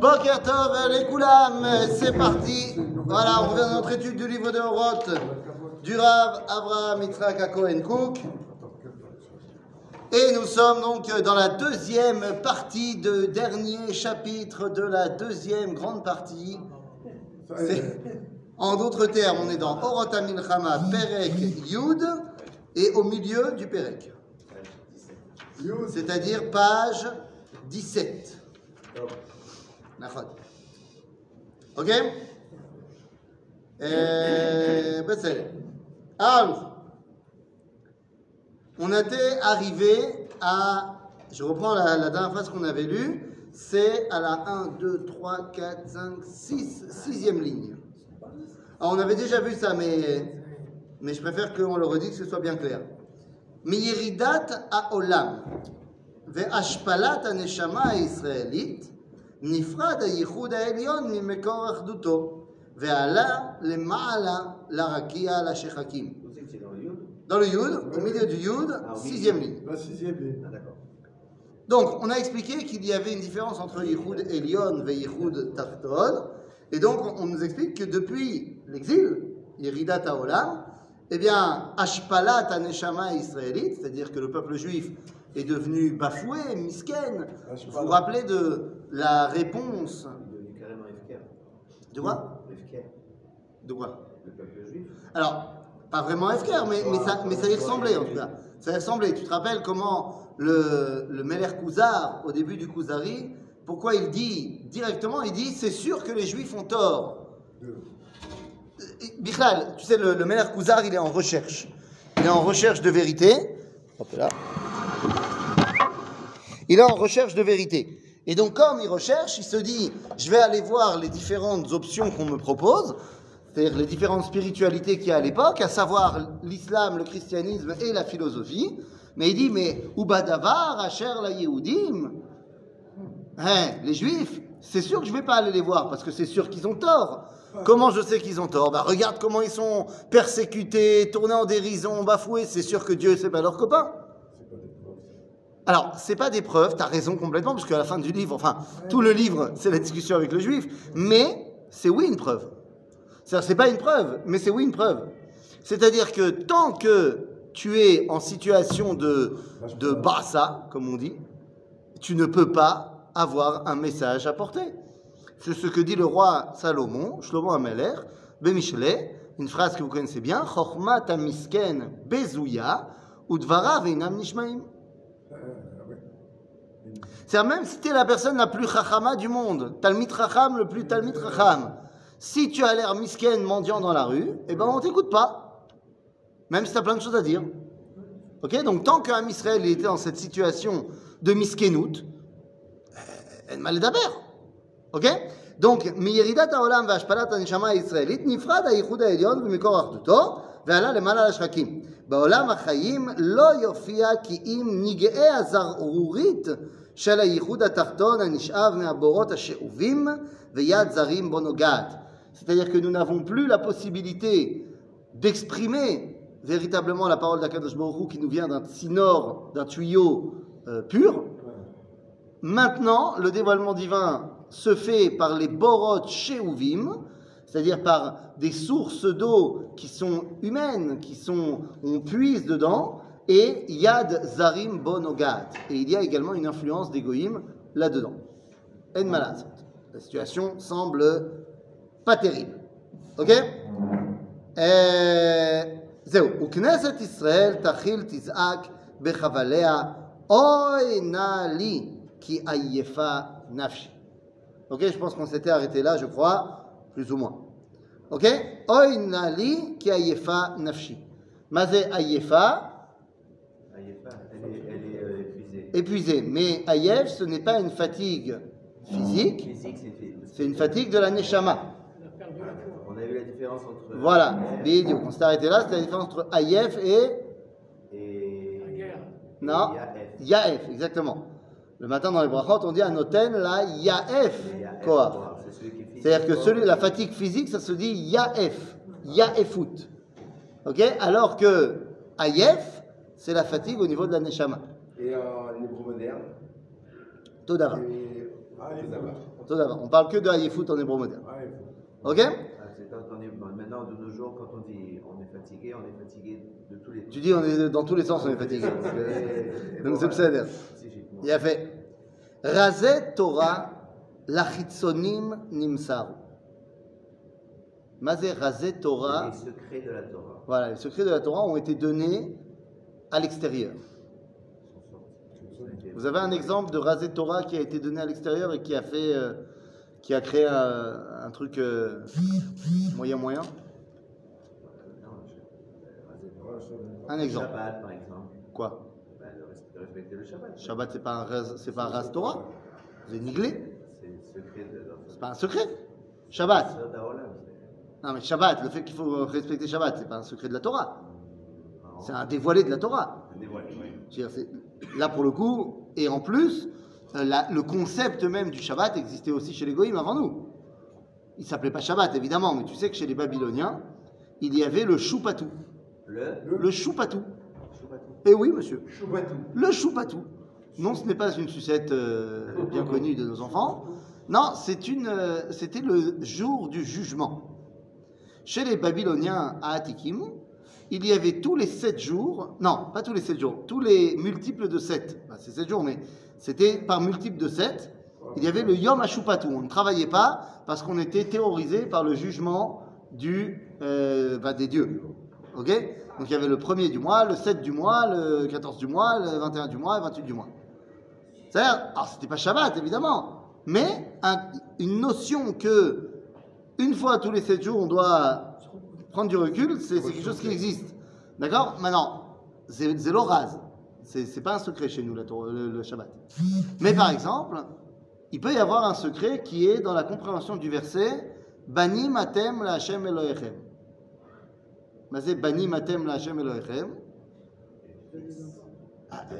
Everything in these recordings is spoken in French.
Boker Tov, les Koulam, c'est parti. Voilà, on revient à notre étude du livre de Horoth, du Rav Abraham Yitzhak Cohen Cook. Et nous sommes donc dans la deuxième partie de dernier chapitre de la deuxième grande partie. En d'autres termes, on est dans Oroth Amilchama, Perek, Yud, et au milieu du Perek. C'est-à-dire page 17. Ok? Euh, ben, Alors, on était arrivé à. Je reprends la, dernière phrase qu'on avait lue. C'est à la 1, 2, 3, 4, 5, 6, sixième ligne. Alors, on avait déjà vu ça, mais, je préfère qu'on le redise, que ce soit bien clair. Miyeridat à Olam. והשפלת הנשמה הישראלית נפרד הייחוד העליון ממקור אחדותו ועלה למעלה לרקיע לשחקים. Vous savez que c'est dans le Yud Dans le Yud, au milieu du Yud, Ah oui. sixième ligne. La sixième ligne. Ah d'accord. Donc, on a expliqué qu'il y avait une différence entre Yichud Elion et Yichud Tachton. Et donc, on nous explique que depuis l'exil, Yeridat Haolam, eh bien, Ashpalat Aneshama israélite, c'est-à-dire que le peuple juif est devenu bafoué, misken. Vous Ashpalat. vous rappelez de la réponse Il est devenu carrément FKR. de quoi FKR. De quoi Le peuple juif. Alors, pas vraiment FKR, mais, mais, ça, mais ça y ressemblait en tout cas. Ça y ressemblait. Tu te rappelles comment le, le Meler Kouzar, au début du Kouzari, pourquoi il dit directement, il dit c'est sûr que les Juifs ont tort. Bichlal, tu sais, le, le Meler Kouzar, il est en recherche. Il est en recherche de vérité. Hop là. Il est en recherche de vérité. Et donc, comme il recherche, il se dit je vais aller voir les différentes options qu'on me propose, c'est-à-dire les différentes spiritualités qu'il y a à l'époque, à savoir l'islam, le christianisme et la philosophie. Mais il dit mais Ubadavar, Asher la Yehudim, Hein, les juifs, c'est sûr que je vais pas aller les voir parce que c'est sûr qu'ils ont tort. Comment je sais qu'ils ont tort? Bah regarde comment ils sont persécutés, tournés en dérision, bafoués. C'est sûr que Dieu c'est pas leur copain. C'est pas des preuves. Alors c'est pas des preuves, t'as raison complètement parce qu'à la fin du livre, enfin tout le livre, c'est la discussion avec le juif, mais c'est oui une preuve. C'est pas une preuve, mais c'est oui une preuve. C'est-à-dire que tant que tu es en situation de de comme on dit, tu ne peux pas avoir un message à porter. C'est ce que dit le roi Salomon, Shlomo Ameler, Bemichelet, une phrase que vous connaissez bien, Chochmat misken bezouya, udvara veinam nishmaim. Euh, ouais. C'est-à-dire même si tu es la personne la plus chachama du monde, Talmid chacham, le plus Talmid chacham, si tu as l'air misken mendiant dans la rue, eh ben on t'écoute pas. Même si tu as plein de choses à dire. Ok Donc tant qu'un Israël était dans cette situation de miskenout, אין מה לדבר, אוקיי? Donc, מירידת העולם והשפלת הנשמה הישראלית נפרד הייחוד העליון ומקור אחדותו ועלה למעלה לשחקים. בעולם החיים לא יופיע כי אם נגעי הזרעורית של הייחוד התחתון הנשאב מהבורות השאובים ויד זרים בו נוגעת. C'est-à-dire que nous n'avons plus la possibilité d'exprimer véritablement la parole d'Akadosh Baruch Hu qui nous vient d'un sinor, d'un tuyau euh, pur, Maintenant, le dévoilement divin se fait par les borot sheuvim, c'est-à-dire par des sources d'eau qui sont humaines, qui sont, on puise dedans, et yad zarim bonogat. Et il y a également une influence d'égoïm là-dedans. En malade. La situation semble pas terrible. Ok אה, זהו, וכנסת ישראל תחיל תזעק בחבליה, אוי נא לי, כי עייפה נפשי. Ok, je pense qu'on s'était arrêté là, je crois, plus ou moins. Ok? Oinali ki ayefa nafshi. Mazé ayefa? Ayefa, euh, Mais ayef, ce n'est pas une fatigue physique. C'est une fatigue de la neshama. On a vu la différence entre. Voilà. On s'est arrêté là. C'est la différence entre ayef et. Et. Non Yaef, exactement. Le matin dans les brachot, on dit à Noten la Yaef Koah. C'est celui qui c'est-à-dire que la fatigue physique, ça se dit Yaef, Yaefut. Ok? Alors que Ayef, c'est la fatigue au niveau de la Neshama. Et en hébreu moderne? Todara. Ah, ah, Todara. On parle que de Ayefut en hébreu moderne. Ah, ok? Maintenant, de nos jours, quand on dit on est fatigué, on est fatigué de tous les. sens. Tu dis on est dans tous les sens, on est fatigué. Donc c'est le Il a fait. Razet Torah lachitsonim nimsaru. Mazé Razet Torah. Les secrets de la Torah Voilà, les secrets de la Torah ont été donnés à l'extérieur. Vous avez un exemple de Razet Torah qui a été donné à l'extérieur et qui a fait, euh, qui a créé un, un truc euh, moyen moyen. Un exemple. Shabbat, par exemple. Quoi? Respecter le Shabbat. Shabbat, c'est pas un c'est pas un raz Torah? Vous avez niglé? C'est pas un secret. Shabbat. Non mais Shabbat, le fait qu'il faut respecter Shabbat, c'est pas un secret de la Torah. C'est un dévoilé de la Torah. Là pour le coup, et en plus, euh, la- le concept même du Shabbat existait aussi chez les Goïms avant nous. Il s'appelait pas Shabbat évidemment, mais tu sais que chez les Babyloniens, il y avait le choupatou. Le? Le choupatou. Eh oui, monsieur. Le choupatou. Non, ce n'est pas une sucette euh, bien connue de nos enfants. Non, euh, c'était le jour du jugement. Chez les Babyloniens à Atikim, il y avait tous les sept jours, non, pas tous les sept jours, tous les multiples de sept. Bah, c'est sept jours, mais c'était par multiple de sept. Il y avait le Yom Ashupatu. On ne travaillait pas parce qu'on était terrorisé par le jugement du, euh, bah, des dieux. Ok? Donc il y avait le premier du mois, le 7 du mois, le 14 du mois, le 21 du mois et le 28 du mois. C'est-à-dire, alors c'était pas Shabbat évidemment, mais un- une notion que une fois tous les 7 jours on doit prendre du recul, c'est quelque chose qui existe. D'accord? Maintenant, c'est l'oraz. C'est pas un secret chez nous, le, Shabbat. Mais par exemple, il peut y avoir un secret qui est dans la compréhension du verset Bani matem la Hashem Elohechem. C'est Bani matem la Hashem Elohechem. Ah, euh.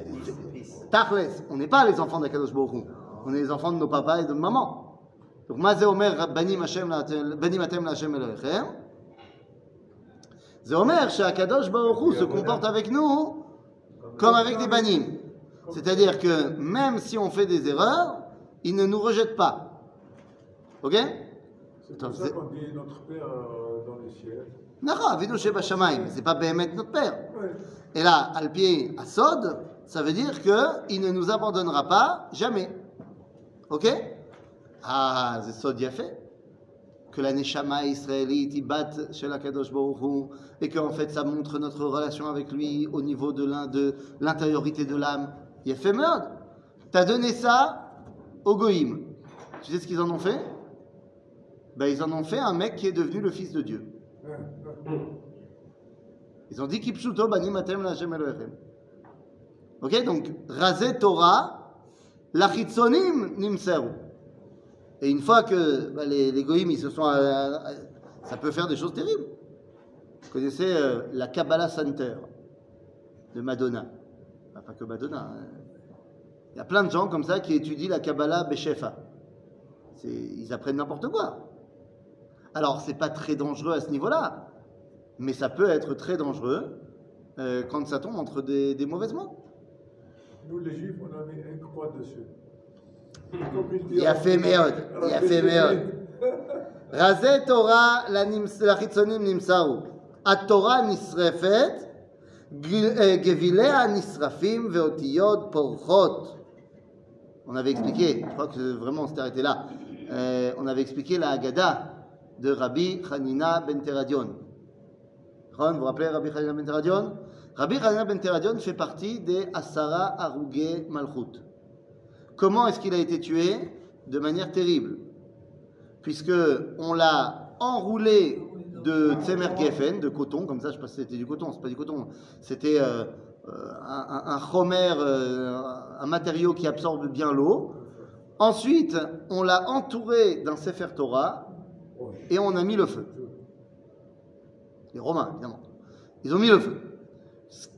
Tachles, on n'est pas les enfants d'Akadosh Baruch. On est les enfants de nos papas et de maman. Donc, Mazé Omer, Bani Hashem la- Hashem Elohechem. C'est Omer, chez Akadosh Baruch Hu se comporte avec nous comme avec des banim. C'est-à-dire que même si on fait des erreurs, il ne nous rejette pas. Ok? C'est pour ça qu'on dit notre Père euh, dans les Avinu Sheba mais c'est pas notre père. Et là, al pied à Sod, ça veut dire qu'il ne nous abandonnera pas jamais. Ok? Ah, c'est Sod fait Que la Neshama israélite y batte chez la Kadosh Baruch Hu, et qu'en fait ça montre notre relation avec lui au niveau de l'intériorité de l'âme. Il a fait merde. T'as donné ça au Goïm. Tu sais ce qu'ils en ont fait? Ben, Ils en ont fait un mec qui est devenu le fils de Dieu. Ils ont dit la. Ok, donc Razé Torah, lachitzonim nimseru. Et une fois que bah, les, les goïms, ils se sont. euh, euh, ça peut faire des choses terribles. Vous connaissez euh, la Kabbalah Center de Madonna. Enfin, pas que Madonna. hein. Il y a plein de gens comme ça qui étudient la Kabbalah Beshefa. C'est- Ils apprennent n'importe quoi. Alors, c'est pas très dangereux à ce niveau-là, mais ça peut être très dangereux quand ça tombe entre des, des mauvaises mains. Nous, les Juifs, on a mis un croix dessus. Comme il dit Il a à- fait méod. à la Il a fait fête méod. Razé Torah la nims- la chitzonim nimsaru. התורה נשרפת, גיל- אה, גביליה נשרפים ואותיות פורחות. On avait expliqué, je crois que vraiment on s'était arrêté là, Euh, on avait expliqué la Haggadah de Rabbi Hanina ben Teradion. Ron, vous vous rappelez Rabbi Hanina ben Teradion Rabbi Hanina ben Teradion fait partie des Asara Arugé Malchut. Comment est-ce qu'il a été tué? De manière terrible. Puisque on l'a enroulé de Tsemer Geffen, de coton, comme ça, je sais pas si c'était du coton, c'est pas du coton, c'était euh, euh, un, un, euh, un matériau qui absorbe bien l'eau. Ensuite, on l'a entouré d'un Sefer Torah et on a mis le feu. Les Romains, évidemment. Ils ont mis le feu.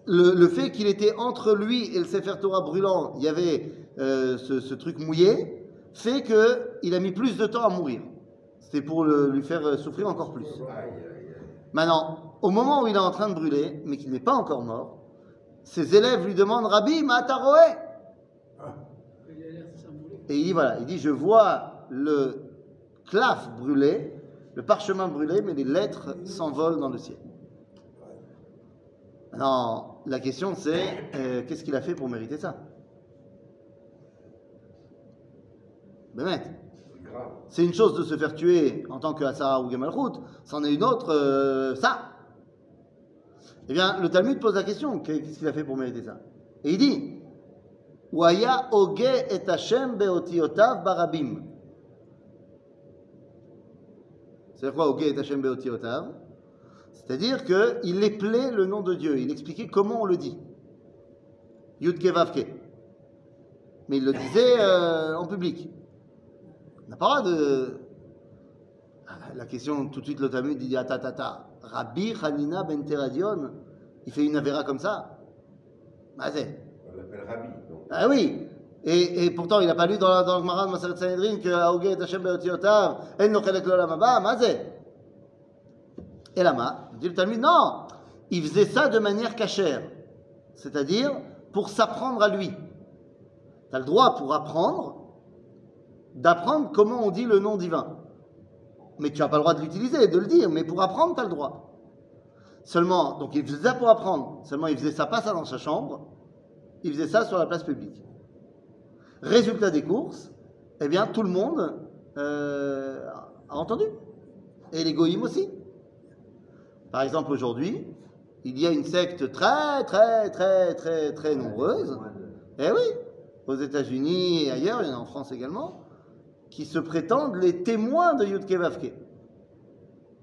Le, le fait qu'il était entre lui et le Sefer Torah brûlant, il y avait euh, ce, ce truc mouillé, fait qu'il a mis plus de temps à mourir. C'était pour le- lui faire euh, souffrir encore plus. Maintenant, au moment où il est en train de brûler, mais qu'il n'est pas encore mort, ses élèves lui demandent Rabbi, Mataroé et il dit voilà, il dit je vois le claf brûlé, le parchemin brûlé, mais les lettres s'envolent dans le ciel. Non, la question c'est euh, qu'est-ce qu'il a fait pour mériter ça? Bémet. Grave. C'est une chose de se faire tuer en tant que Hassara ou Gemalchut, c'en est une autre, euh, ça. Eh bien, le Talmud pose la question qu'est-ce qu'il a fait pour mériter ça? Et il dit Waya oge et Hashem beotiotav barabim. C'est quoi oge et Hashem beotiotav? C'est-à-dire qu'il éplait le nom de Dieu, il expliquait comment on le dit. Yudke Vavke. Mais il le disait euh, en public. On n'a pas de. Ah, La question, tout de suite, le Talmud dit Ah. Rabbi Hanina ben Teradion, il fait une avéra comme ça. Ah, c'est. On l'appelle Rabbi. Donc. Ah oui et, et pourtant, il n'a pas lu dans, la- Gemara de Maseret Sanhedrin que Aoge et Hashem beotiotav, en no chelek lo olam haba, ma c'est Et là, dit le Talmud, non Il faisait ça de manière cachère, c'est-à-dire pour s'apprendre à lui. Tu as le droit pour apprendre d'apprendre comment on dit le nom divin. Mais tu n'as pas le droit de l'utiliser, de le dire, mais pour apprendre, tu as le droit. Seulement, donc il faisait ça pour apprendre, seulement il faisait ça pas ça dans sa chambre, il faisait ça sur la place publique. Résultat des courses, eh bien tout le monde euh, a entendu. Et les aussi. Par exemple, aujourd'hui, il y a une secte très, très, très, très, très nombreuse. Eh oui, aux États-Unis et ailleurs, il y en a en France également, qui se prétendent les témoins de Yudke Vavke.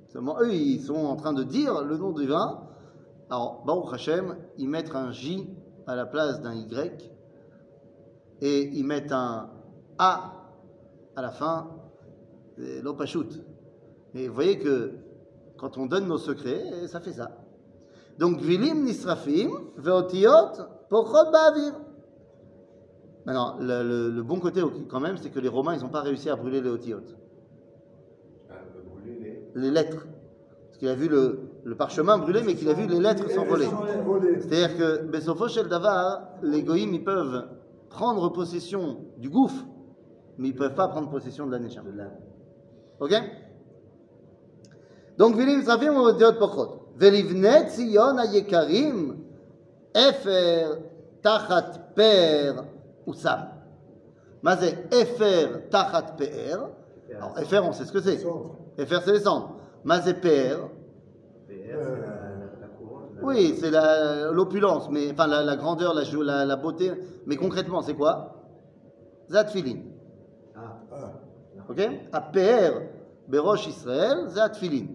Seulement, eux, ils sont en train de dire le nom divin. Alors, Baruch Hashem, ils mettent un J à la place d'un Y et ils mettent un A à la fin, l'opachut. Et vous voyez que quand on donne nos secrets, ça fait ça. Donc, Vilim Nisrafim, Veotiot, Pochot Ba'avir. Maintenant, le, le- le bon côté quand même, c'est que les Romains, ils n'ont pas réussi à brûler les Otiotes, Ah, les. lettres. Parce qu'il a vu le, le parchemin brûlé, mais qu'il a vu les lettres s'envoler. C'est-à-dire que Besofo Shel Davar, les Goïms, ils peuvent prendre possession du gouffre, mais ils ne peuvent pas prendre possession de la l'âme. Ok? Donc, Vilim Srafim, on va dire Pochot. Velivne Tzion Ayekarim, Efer, Tachat Per, Oussam. Mazé, Efer, Tachat Per. Alors, Efer, on sait ce que c'est. Efer, c'est les cendres. Mazé Per. Oui, c'est l'opulence, mais enfin la, la grandeur, la, beauté. Mais concrètement, c'est quoi? Zatfilin. Ah. Ok? Aper, Berosh Israël, Zatfilin.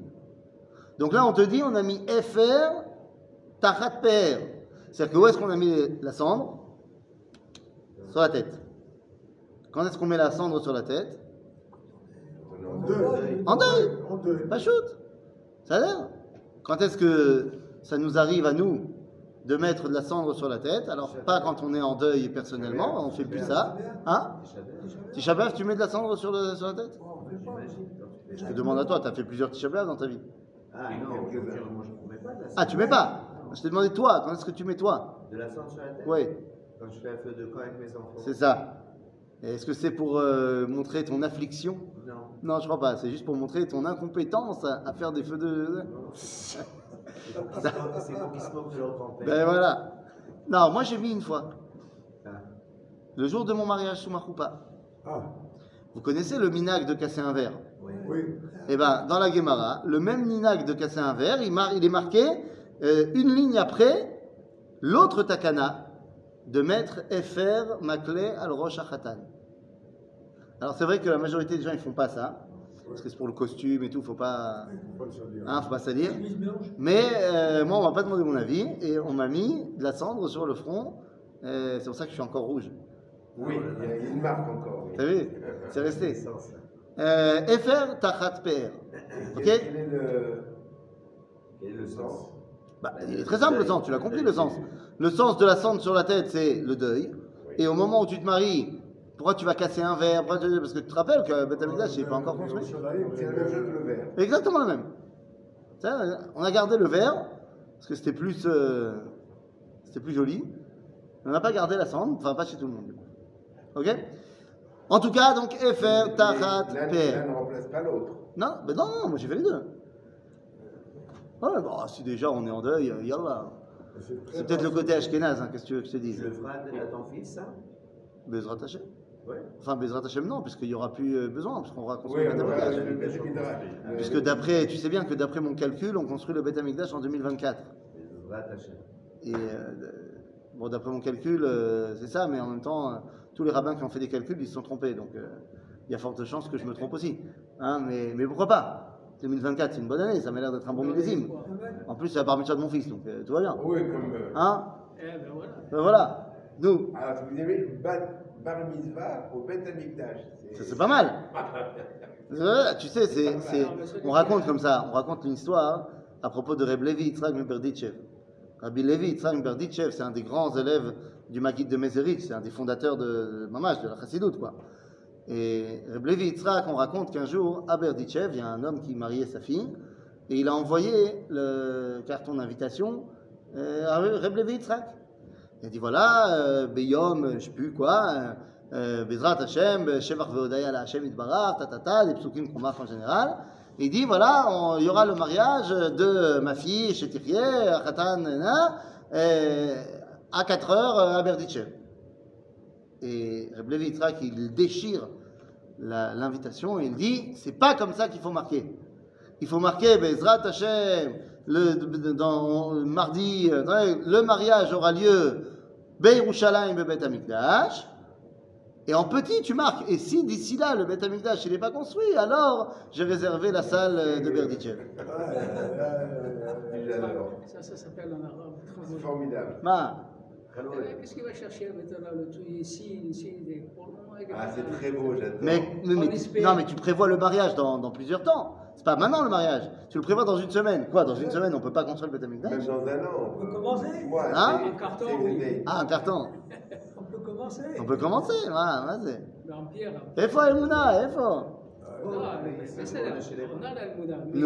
Donc là, on te dit, on a mis Efer Tachat Per. C'est-à-dire que où est-ce qu'on a mis la cendre? Sur la tête. Quand est-ce qu'on met la cendre sur la tête? En deuil. En deuil En deuil. Pas shoot. Ça a l'air. Quand est-ce que ça nous arrive à nous de mettre de la cendre sur la tête? Alors, pas quand on est en deuil personnellement, on fait plus ça. Hein? Tisha tu mets de la cendre sur, le- sur la tête? Fais Je te demande à toi, tu as fait plusieurs Tisha dans ta vie. Ah non, je moi je ne mets pas de la Ah, tu mets pas Je t'ai demandé toi, quand est-ce que tu mets toi? De la cendre sur la tête? Oui, Quand je fais un feu de camp avec mes enfants. c'est ça. Est-ce que c'est pour euh, montrer ton affliction? Non. Non, je crois pas. C'est juste pour montrer ton incompétence à, à faire des feux de. non. C'est pour qu'ils se moquent- de leur grand-père. Ben voilà. Non, moi j'ai mis une fois. Ah. Le jour de mon mariage sous ma choupa. Ah, Vous connaissez le minag de casser un verre Oui. oui. Eh ben, dans la Gemara, le même minag de casser un verre, il, mar- il est marqué euh, une ligne après l'autre takana de mettre Efer Makle al Rosh Hachatan. Alors c'est vrai que la majorité des gens ils font pas ça parce que c'est pour le costume et tout, faut pas, Faut pas le salir. hein, faut pas salir. Mais euh, moi on m'a pas demandé mon avis et on m'a mis de la cendre sur le front. Euh, c'est pour ça que je suis encore rouge. Oui, il y a une marque encore. oui. T'as vu? C'est resté. Euh, Efer Tachat Per. Ok Quel est le, Quel est le sens? Bah, il est très simple le sens, tu l'as compris le sens. Le sens de la cendre sur la tête, c'est le deuil. Et au moment où tu te maries, pourquoi tu vas casser un verre? Parce que tu te rappelles que Beth Amikdash n'est pas encore construit. Exactement le même. On a gardé le verre, parce que c'était plus, euh, c'était plus joli. On n'a pas gardé la cendre, enfin pas chez tout le monde. Ok? En tout cas, donc, Efer, Tachat, L'un Per. l'un ne remplace pas l'autre. Non, ben non, non, moi j'ai fait les deux. Ouais, bah, si déjà on est en deuil, euh, yallah. C'est peut-être le côté ashkénaze, hein, qu'est-ce que tu veux que je te dise le feras à ton fils, ça Bezrat Hashem Oui. Enfin, Bezrat Hashem, non, puisqu'il n'y aura plus euh, besoin, parce qu'on va Oui, construire le on Beth va Amikdash. le Beth Amikdash. Euh, Puisque d'après, tu sais bien que d'après mon calcul, on construit le Beth Amikdash en 2024. Bezrat Hashem. Et euh, bon, d'après mon calcul, euh, c'est ça, mais en même temps, euh, tous les rabbins qui ont fait des calculs, ils se sont trompés. Donc, euh, il y a forte chance que je me trompe aussi. Hein, mais, mais pourquoi pas? 2024, c'est une bonne année, ça m'a l'air d'être un bon millésime. En plus, c'est la bar mitzvah de mon fils, donc euh, tout va bien. Oui, comme. euh, Hein? Eh ben voilà. Ben voilà. Nous, Alors, si vous aimez bar, bar mitzvah au Beth ça, c'est pas mal. Euh, tu sais, c'est, c'est- on raconte comme ça, on raconte une histoire à propos de Reb Levi Yitzhak Miberditchev. Rabbi Levi Yitzhak Miberditchev, c'est un des grands élèves du Maguid de Meserich, c'est un des fondateurs de Mamash, de la Chassidoute, quoi. Et Reb Levi Yitzhak, on raconte qu'un jour, à Berditchev, il y a un homme qui mariait sa fille, et il a envoyé le carton d'invitation euh, à Reb Levi Yitzhak. Il a dit voilà, euh, Beyom, je sais plus quoi, euh, euh, Bezrat Hashem, Shevach Veodaya la Hashem Itbarach, tatata, les psukim qu'on en général. Il dit voilà, il y aura le mariage de ma fille à Khatan, à 4 heures euh, à Berditchev. Et Reb Levi Yitzhak, il déchire l'invitation et il dit c'est pas comme ça qu'il faut marquer. Il faut marquer Bezrat Hashem, le, dans, le mardi, euh, le mariage aura lieu Beirushalayim Bebet Amikdash. Et en petit, tu marques. Et si d'ici là, le Beth Amikdash, il n'est pas construit, alors j'ai réservé la salle euh, de Berditchev. J'adore. Ça, ça s'appelle en arabe. C'est formidable. Ma, Eh, Qu'est-ce qu'il va chercher maintenant le truc ici, ici, des- pour le moment, il Ah, c'est très beau, j'adore. mais, non, mais tu prévois le mariage dans, dans plusieurs temps. C'est pas maintenant le mariage. Tu le prévois dans une semaine. Quoi, dans une semaine, on peut pas construire le Beth Même dans un an. On peut commencer. Hein? Un carton, oui. une Ah, un carton. On peut commencer. On peut commencer. Voilà, vas-y. Mais en pierre. Efo Emouna, Efo. Non, mais c'est ça, on a mais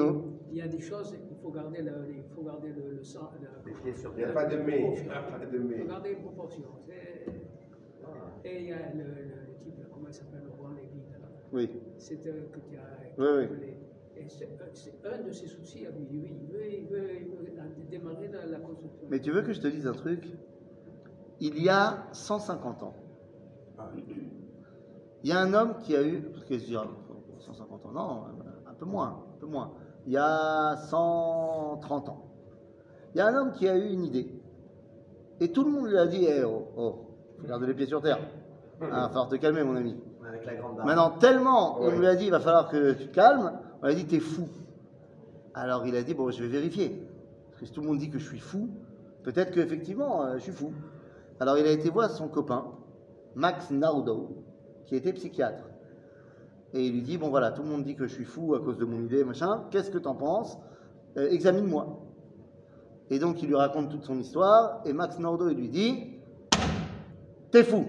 il y a des choses, faut garder le, il faut garder le, le sang, la- Les pieds sur Il n'y a pas de mais. Il faut garder une proportion. C'est- Et il y a le, le- le type, là, comment il s'appelle, le roi Lévi, là. Oui. c'est que tu as Oui, oui. appelé. Et c'est un- de ses soucis à lui. Il veut, il veut, il veut, il veut démarrer la, la construction. Mais tu veux que je te dise un truc? Il y a 150 ans, il y a un homme qui a eu, parce que je dirais 150 ans, non, un peu moins, un peu moins. Il y a 130 ans, il y a un homme qui a eu une idée. Et tout le monde lui a dit, eh oh, oh, faut garder les pieds sur terre. Il va falloir te calmer, mon ami. Avec la grande. Maintenant, tellement on lui a dit, il va falloir que tu te calmes, on lui a dit, t'es fou. Alors il a dit, bon, je vais vérifier. Parce que si tout le monde dit que je suis fou, peut-être qu'effectivement, euh, je suis fou. Alors il a été voir son copain, Max Naudo, qui était psychiatre. Et il lui dit, bon voilà, tout le monde dit que je suis fou à cause de mon idée, machin, qu'est-ce que t'en penses? Euh, Examine-moi. Et donc il lui raconte toute son histoire, et Max Naudo, il lui dit, t'es fou,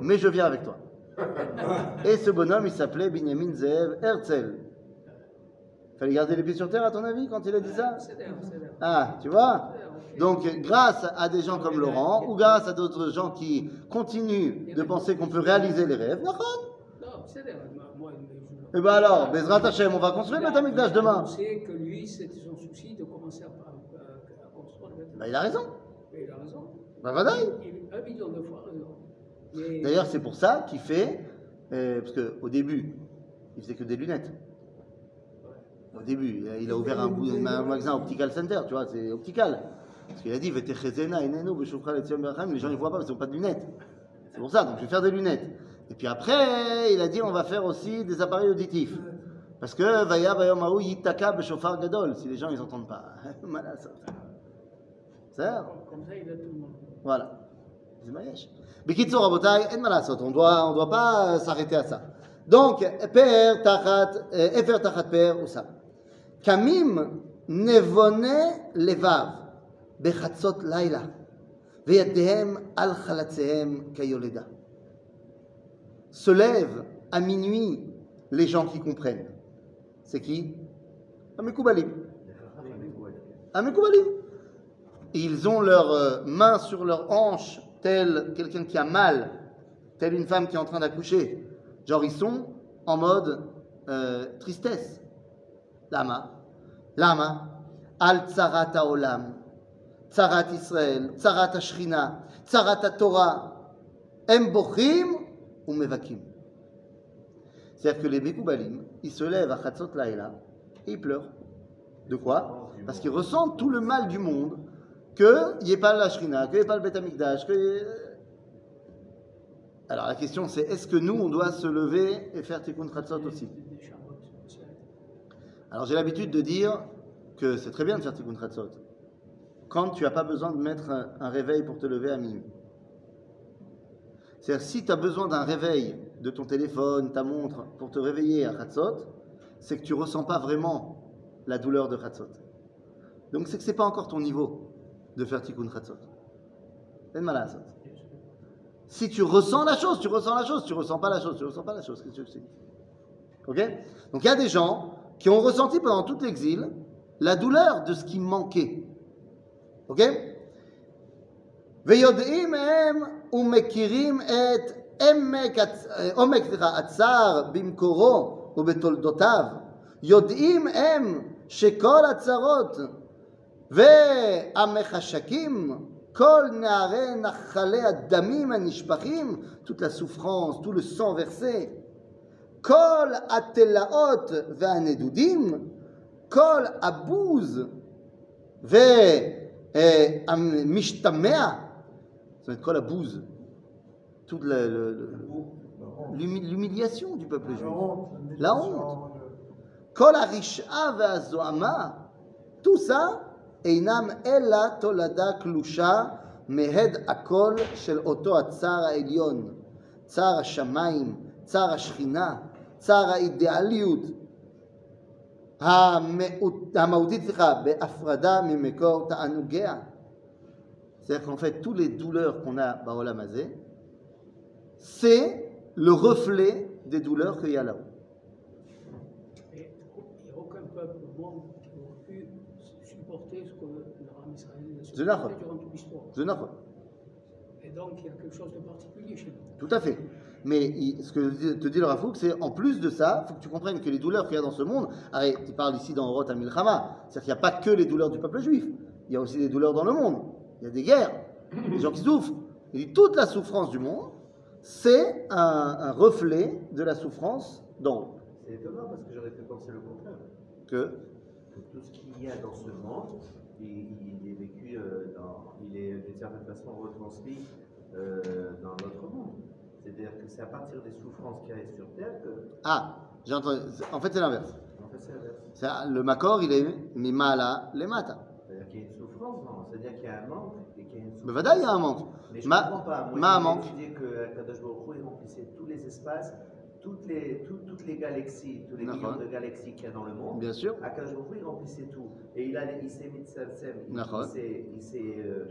mais je viens avec toi. Et ce bonhomme, il s'appelait Binyamin Zeev Herzl. Fallait garder les pieds sur terre, à ton avis, quand il a dit ça? Ah, tu vois? Donc, grâce à des gens comme Laurent, ou grâce à d'autres gens qui continuent de penser qu'on peut réaliser les rêves, et ben alors, Bezrat Hashem, on va construire le Tamikdash demain. On sait que lui, c'était son souci de commencer à, à construire le Ben, il a raison. Il a raison. Ben, voilà. Il a un million de fois raison. D'ailleurs, c'est pour ça qu'il fait, euh, parce qu'au début, il faisait que des lunettes. Au début, il a ouvert un, magasin Optical Center, tu vois, c'est optical. Parce qu'il a dit, les gens ne voient pas parce qu'ils n'ont pas de lunettes. C'est pour ça, donc je vais faire des lunettes. Et puis après, il a dit, on va faire aussi des appareils auditifs. Parce que, Vaya, Vaya, Maou, Yitaka, Beshofar, Gadol, si les gens, ils n'entendent pas. Comme ça, il a tout le monde. voilà. Bekitsour, Rabotai, en malasot. On doit, on doit pas euh, s'arrêter à ça. Donc, Per, Tachat, euh, Efer, Tachat, Per, ou ça. Kamim, Nevone, Levav, Bechatzot, Laila, Veyaddehem, Al Chalatsehem, Kayoleda. Se lèvent à minuit les gens qui comprennent. C'est qui? Amekoubalim. Amekoubalim. Ils ont leurs euh, mains sur leurs hanches, tel quelqu'un qui a mal, tel une femme qui est en train d'accoucher. Genre, ils sont en mode euh, tristesse. Lama. Lama. Al tzarat haolam. Tzarat Israël. Tzarat Ashrina. Tzarat Torah. Em ou. C'est-à-dire que les Mekoubalim, ils se lèvent à Chatzot Laïla et ils pleurent. De quoi? Parce qu'ils ressentent tout le mal du monde, qu'il n'y ait pas la Shrina, qu'il n'y ait pas le Beth Amikdash, que... Alors la question c'est, est-ce que nous, on doit se lever et faire Tikkun Chatzot aussi? Alors j'ai l'habitude de dire que c'est très bien de faire Tikkun Chatzot, quand tu n'as pas besoin de mettre un réveil pour te lever à minuit. C'est-à-dire, si tu as besoin d'un réveil de ton téléphone, ta montre, pour te réveiller à Khatzot, c'est que tu ressens pas vraiment la douleur de Khatzot. Donc, c'est que c'est pas encore ton niveau de faire Tikkun Khatzot. C'est malade. Si tu ressens la chose, tu ressens la chose, tu ressens pas la chose, tu ressens pas la chose. Qu'est-ce que c'est Ok? Donc, il y a des gens qui ont ressenti pendant tout l'exil la douleur de ce qui manquait. Ok? ומכירים את עמק, הצ- עומק סליחה, הצער במקורו ובתולדותיו. יודעים הם שכל הצרות והמחשקים, כל נערי נחלי הדמים הנשפכים, toute la souffrance, tout le sang versé, כל התלאות והנדודים, כל הבוז והמשתמע, זאת אומרת כל הבוז, toute la- le- le- l'humi- l'humiliation du peuple juif, la honte, כל הרשעה והזוהמה, tout ça, אינם אלא תולדה קלושה מהד הכל של אותו הצער העליון, צער השמיים, צער השכינה, צער האידיאליות, המהות- המהותית, סליחה, בהפרדה ממקור תענוגיה. C'est-à-dire qu'en fait, toutes les douleurs qu'on a Baolam Hazé, c'est le reflet des douleurs qu'il y a là-haut. Et il n'y a aucun peuple au monde qui aurait pu supporter ce que le rame israélien a supporté durant toute l'histoire. Je. Et donc, il y a quelque chose de particulier chez nous. Tout à fait. Mais ce que te dit le Rafouk, c'est en plus de ça, il faut que tu comprennes que les douleurs qu'il y a dans ce monde, allez, il parle ici dans Roth c'est-à-dire qu'il n'y a pas que les douleurs du peuple juif, il y a aussi des douleurs dans le monde. Il y a des guerres, des gens qui souffrent. Il dit toute la souffrance du monde, c'est un, un reflet de la souffrance d'en haut. C'est étonnant parce que j'aurais pu penser le contraire. Que, tout ce qu'il y a dans ce monde, il, il est vécu, euh, dans, il est d'une certaine façon retranscrit euh, dans notre monde. C'est-à-dire que c'est à partir des souffrances qu'il y a sur Terre que. ah, j'ai entendu, en fait c'est l'inverse. En fait, c'est l'inverse. Le makor, il est mimala les C'est-à-dire qu'il y a une souffrance, non C'est-à-dire qu'il y a un manque et qu'il y a une Mais vada, il y a un manque. Mais je Ma- comprends pas. Moi, ma manque. étudié que Kadosh Baruch il remplissait tous les espaces, toutes les, tout- toutes les galaxies, tous les millions de galaxies qu'il y a dans le monde. Bien sûr. Akadosh Baruch il remplissait tout. Et il, a, il s'est mis de sa il, il s'est, il s'est, euh,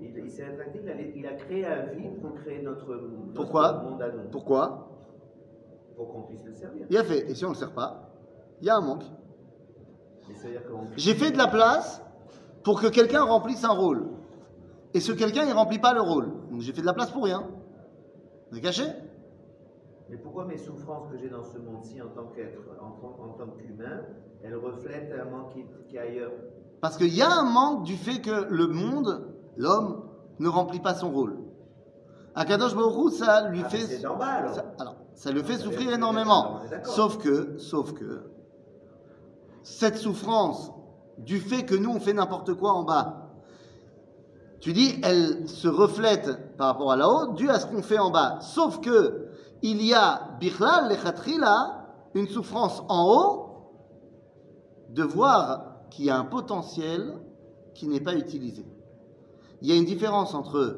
il, il s'est rétracté, il a, il a créé un vide pour créer notre, notre Pourquoi monde à nous. Pourquoi Pour qu'on puisse le servir. Il a fait. Et si on ne le sert pas, il y a un manque. J'ai fait de la place pour que quelqu'un remplisse un rôle. Et ce quelqu'un, il remplit pas le rôle. Donc j'ai fait de la place pour rien. Vous caché? Mais pourquoi mes souffrances que j'ai dans ce monde-ci en tant qu'être, en, tant- qu'humain, elles reflètent un manque qui, qui est ailleurs? Parce qu'il y a un manque du fait que le monde, l'homme, ne remplit pas son rôle. À Kadosh Baruch ça lui Ah, fait. mais c'est normal, alors. ça- alors, ça lui fait souffrir énormément. Sauf que, sauf que, cette souffrance du fait que nous on fait n'importe quoi en bas, tu dis, elle se reflète par rapport à là-haut, dû à ce qu'on fait en bas. Sauf que il y a bichlal lechatchila, une souffrance en haut, de voir qu'il y a un potentiel qui n'est pas utilisé. Il y a une différence entre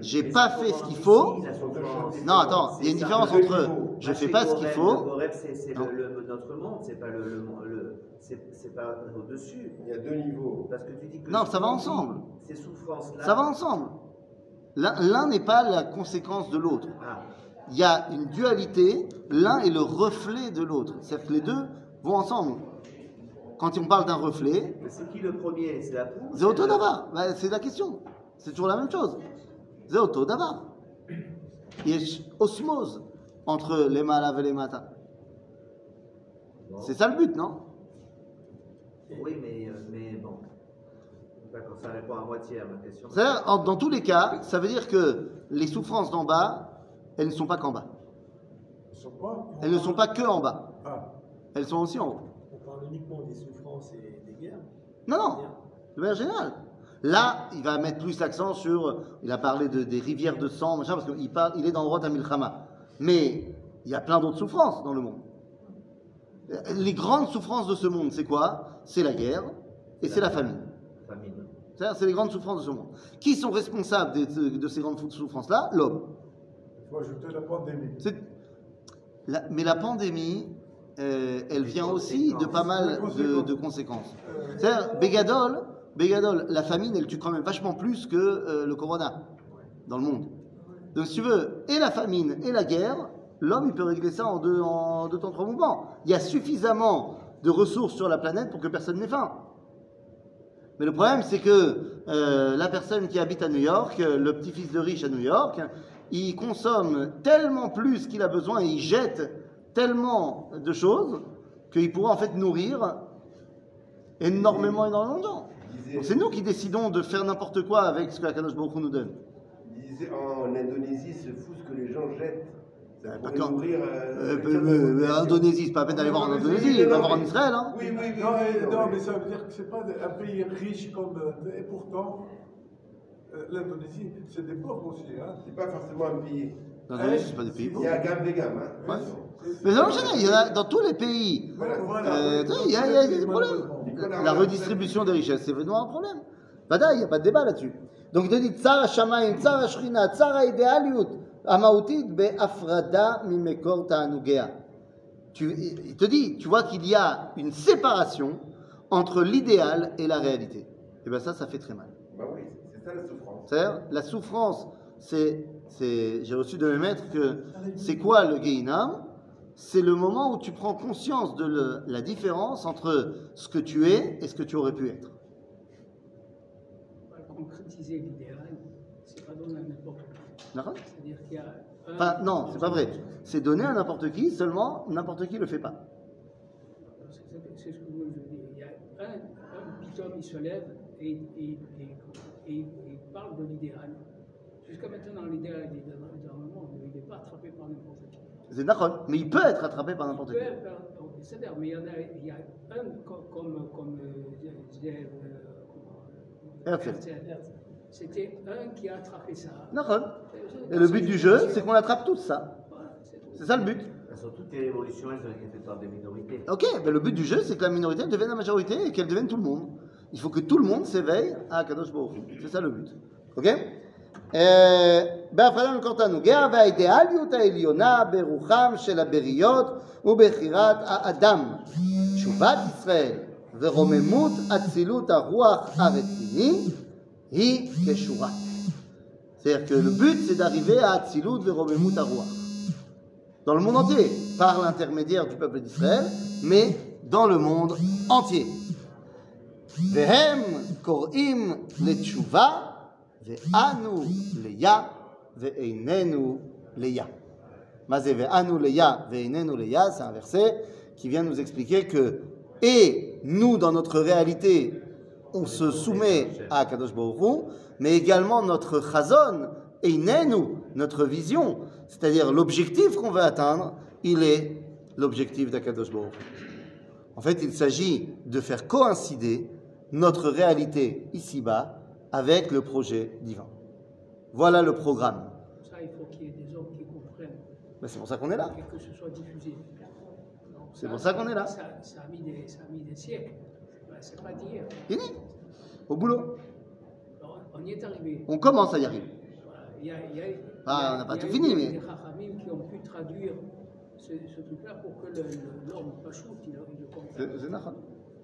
j'ai pas fait ce qu'il faut. Non, attends, il y a une différence entre je Ah, fais pas ce qu'il faut. c'est notre monde, c'est pas le, le, le- c'est pas au-dessus. Il y a deux niveaux. Parce que tu dis que Non, ça va ensemble. Ces souffrances-là. Ça va ensemble. L'un n'est pas la conséquence de l'autre. Ah, Il y a une dualité, l'un est le reflet de l'autre. C'est-à-dire que les deux vont ensemble. Quand on parle d'un reflet, mais c'est qui le premier? C'est la poule c'est d'avar. Bah, c'est la question. C'est toujours la même chose. C'est d'avar. Il y a osmose. entre les malav et les mata. Non. C'est ça le but, non? Oui, mais, euh, mais bon. D'accord, ça répond à moitié à ma question. C'est-à-dire, en- dans tous les cas, ça veut dire que les souffrances d'en bas, elles ne sont pas qu'en bas. Pas Elles ne sont pas que en bas. Ah, Elles sont aussi en haut. On parle uniquement des souffrances et des guerres? Non, non, de manière générale. Là, il va mettre plus l'accent sur. Il a parlé de, des rivières de sang, machin, parce qu'il parle, il est dans le droit à Milchama. Mais il y a plein d'autres souffrances dans le monde. Les grandes souffrances de ce monde, c'est quoi? C'est la guerre et c'est la famine. Famine. C'est-à-dire, c'est les grandes souffrances de ce monde. Qui sont responsables de, de ces grandes souffrances-là? L'homme. il faut ajouter la pandémie. La- mais la pandémie, euh, elle vient aussi de pas mal de, de conséquences. C'est-à-dire, Bégadol, Bégadol, la famine, elle tue quand même vachement plus que euh, le corona dans le monde. Donc, si tu veux, et la famine et la guerre, l'homme, il peut régler ça en deux, en deux temps, trois mouvements. Il y a suffisamment de ressources sur la planète pour que personne n'ait faim. Mais le problème, c'est que euh, la personne qui habite à New York, euh, le petit-fils de riche à New York, il consomme tellement plus qu'il a besoin et il jette tellement de choses qu'il pourrait en fait nourrir énormément, énormément de gens. C'est nous qui décidons de faire n'importe quoi avec ce que Akadosh Baruch Hu nous donne. Disait en Indonésie, c'est fou ce que les gens jettent. Ça Euh. Euh, euh. Indonésie, c'est pas la peine d'aller voir en Indonésie, il va voir en Israël. Hein. Oui, oui, oui. Non, oui, mais- ça veut dire que c'est pas un pays riche comme. Et pourtant, l'Indonésie, c'est des pauvres aussi. Hein. C'est pas forcément un pays. L'Indonésie, c'est pas des pays Il pauvres. y a gamme des gammes. Hein. Ouais. Mais non, il y en a dans tous les pays. Voilà, voilà. Euh, il y, a- il y a des problèmes. La redistribution des richesses, c'est vraiment un problème. Bada, il n'y a pas de débat là-dessus. Donc il te dit Tsar Shamayim, Tsar Shrina, Tsar Idealiut, Ta'anugea. Tu- Il te dit, tu vois qu'il y a une séparation entre l'idéal et la réalité. Et bien ça, ça fait très mal. Bah oui, c'est ça la souffrance. C'est-à-dire, la souffrance, c'est, c'est, j'ai reçu de mes maîtres que c'est quoi le Gehinam C'est le moment où tu prends conscience de le- la différence entre ce que tu es et ce que tu aurais pu être. Pas concrétiser l'idéal, c'est pas donner à n'importe qui. D'accord C'est-à-dire qu'il y a un. Enfin, non, c'est pas vrai. C'est donné à n'importe qui, seulement n'importe qui le fait pas. C'est ce que je dis. Il y a un, petit homme, il se lève et, et, et, parle de l'idéal. Jusqu'à maintenant, l'idéal il est dans, le monde, il n'est pas attrapé par n'importe qui. C'est d'accord, mais il peut être attrapé par n'importe Il qui. peut être- C'est-à-dire, mais il y en a, il y a un co- comme, comme, euh, comment, Herzl. Herzl. C'était un qui a attrapé ça. D'accord. Et le but du jeu, c'est qu'on attrape tout ça. Voilà, c'est tout. C'est ça le but. Sur toutes les révolutions, elles ont été faites par des minorités. Ok, mais le but du jeu, c'est que la minorité devienne la majorité et qu'elle devienne tout le monde. Il faut que tout le monde s'éveille à Kadosh Baruch Hu. C'est ça le but. Ok בהפרדה מקורתנו, גאה והאידיאליות העליונה ברוחם של הבריות ובחירת האדם. תשובת ישראל ורוממות אצילות הרוח הרציני Hi C'est-à-dire que le but, c'est d'arriver à Atzilut Verobemut Aruach. Dans le monde entier, par l'intermédiaire du peuple d'Israël, mais dans le monde entier. Vehem Korim Lechuva Ve'anu Leya Ve'einenu Leya. Mazé Ve'anu Leya Ve'einenu Leya, c'est un verset qui vient nous expliquer que, et nous, dans notre réalité, on se soumet à Kadosh Baruch mais également notre chazon, einenu, notre vision, c'est-à-dire l'objectif qu'on veut atteindre, il est l'objectif d'Akadosh Baruch. En fait, il s'agit de faire coïncider notre réalité ici-bas avec le projet divin. Voilà le programme. Ça, il faut qu'il y ait des hommes qui comprennent Ben, c'est pour ça qu'on est là. et que ce soit diffusé. Donc, C'est pour ça qu'on est là. Ça, ça a mis des, ça a mis des siècles. Bah, c'est pas dire. Euh. Fini. Au boulot. On, y est arrivé. On commence à y arriver. Y a, y a, ah, on n'a pas tout fini, mais. Il y a des qui ont pu traduire ce, ce truc-là pour que l'homme pachoute, il, il le comprenne. Zenachon.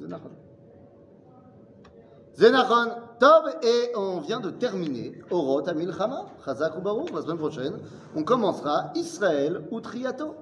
Zenachon. Zenachon, Tov, et on vient de terminer Orot Amilchama, Chazak ou Baruch, la semaine prochaine. On commencera Israël ou Triato.